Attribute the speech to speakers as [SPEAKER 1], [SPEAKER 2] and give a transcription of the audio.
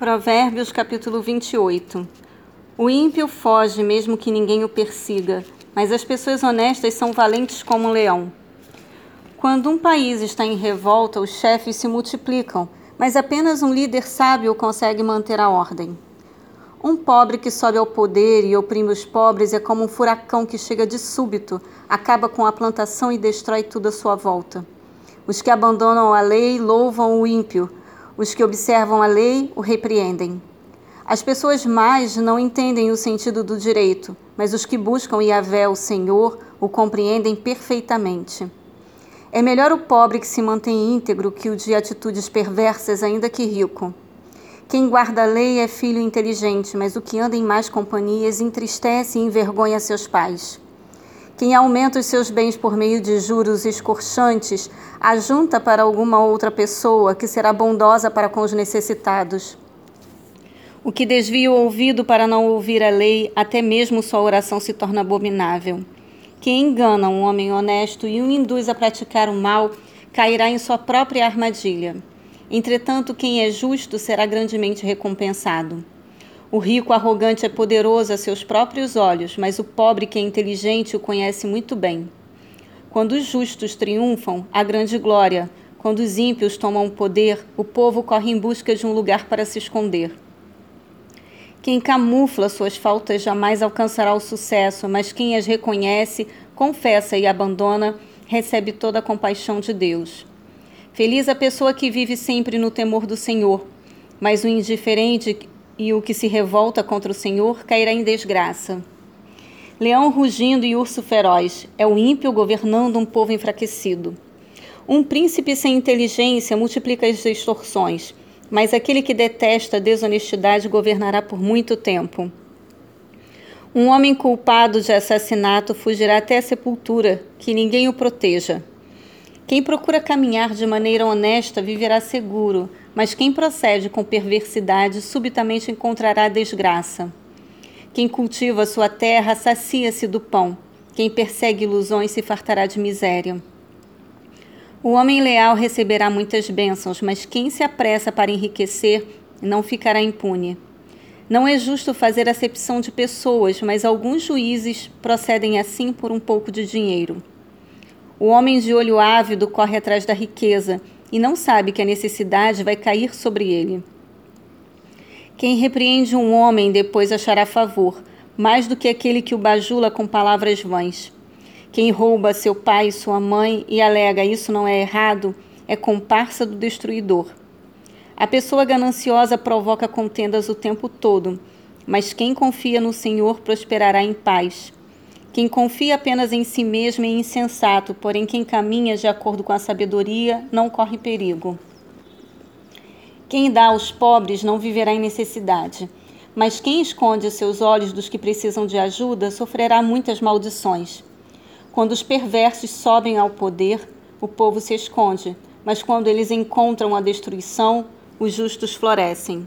[SPEAKER 1] Provérbios capítulo 28 O ímpio foge mesmo que ninguém o persiga, mas as pessoas honestas são valentes como um leão. Quando um país está em revolta, os chefes se multiplicam, mas apenas um líder sábio consegue manter a ordem. Um pobre que sobe ao poder e oprime os pobres é como um furacão que chega de súbito, acaba com a plantação e destrói tudo à sua volta. Os que abandonam a lei louvam o ímpio, os que observam a lei o repreendem. As pessoas mais não entendem o sentido do direito, mas os que buscam Yahvé, o Senhor, o compreendem perfeitamente. É melhor o pobre que se mantém íntegro que o de atitudes perversas, ainda que rico. Quem guarda a lei é filho inteligente, mas o que anda em más companhias entristece e envergonha seus pais. Quem aumenta os seus bens por meio de juros escorchantes, ajunta para alguma outra pessoa que será bondosa para com os necessitados. O que desvia o ouvido para não ouvir a lei, até mesmo sua oração se torna abominável. Quem engana um homem honesto e o induz a praticar o mal, cairá em sua própria armadilha. Entretanto, quem é justo será grandemente recompensado. O rico arrogante é poderoso a seus próprios olhos, mas o pobre que é inteligente o conhece muito bem. Quando os justos triunfam, há grande glória. Quando os ímpios tomam o poder, o povo corre em busca de um lugar para se esconder. Quem camufla suas faltas jamais alcançará o sucesso, mas quem as reconhece, confessa e abandona, recebe toda a compaixão de Deus. Feliz a pessoa que vive sempre no temor do Senhor, mas o indiferente e o que se revolta contra o Senhor cairá em desgraça. Leão rugindo e urso feroz é o ímpio governando um povo enfraquecido. Um príncipe sem inteligência multiplica as extorsões, mas aquele que detesta a desonestidade governará por muito tempo. Um homem culpado de assassinato fugirá até a sepultura, que ninguém o proteja. Quem procura caminhar de maneira honesta viverá seguro, mas quem procede com perversidade subitamente encontrará desgraça. Quem cultiva sua terra sacia-se do pão, quem persegue ilusões se fartará de miséria. O homem leal receberá muitas bênçãos, mas quem se apressa para enriquecer não ficará impune. Não é justo fazer acepção de pessoas, mas alguns juízes procedem assim por um pouco de dinheiro. O homem de olho ávido corre atrás da riqueza e não sabe que a necessidade vai cair sobre ele. Quem repreende um homem depois achará favor, mais do que aquele que o bajula com palavras vãs. Quem rouba seu pai e sua mãe e alega isso não é errado, é comparsa do destruidor. A pessoa gananciosa provoca contendas o tempo todo, mas quem confia no Senhor prosperará em paz. Quem confia apenas em si mesmo é insensato, porém quem caminha de acordo com a sabedoria não corre perigo. Quem dá aos pobres não viverá em necessidade, mas quem esconde seus olhos dos que precisam de ajuda sofrerá muitas maldições. Quando os perversos sobem ao poder, o povo se esconde, mas quando eles encontram a destruição, os justos florescem.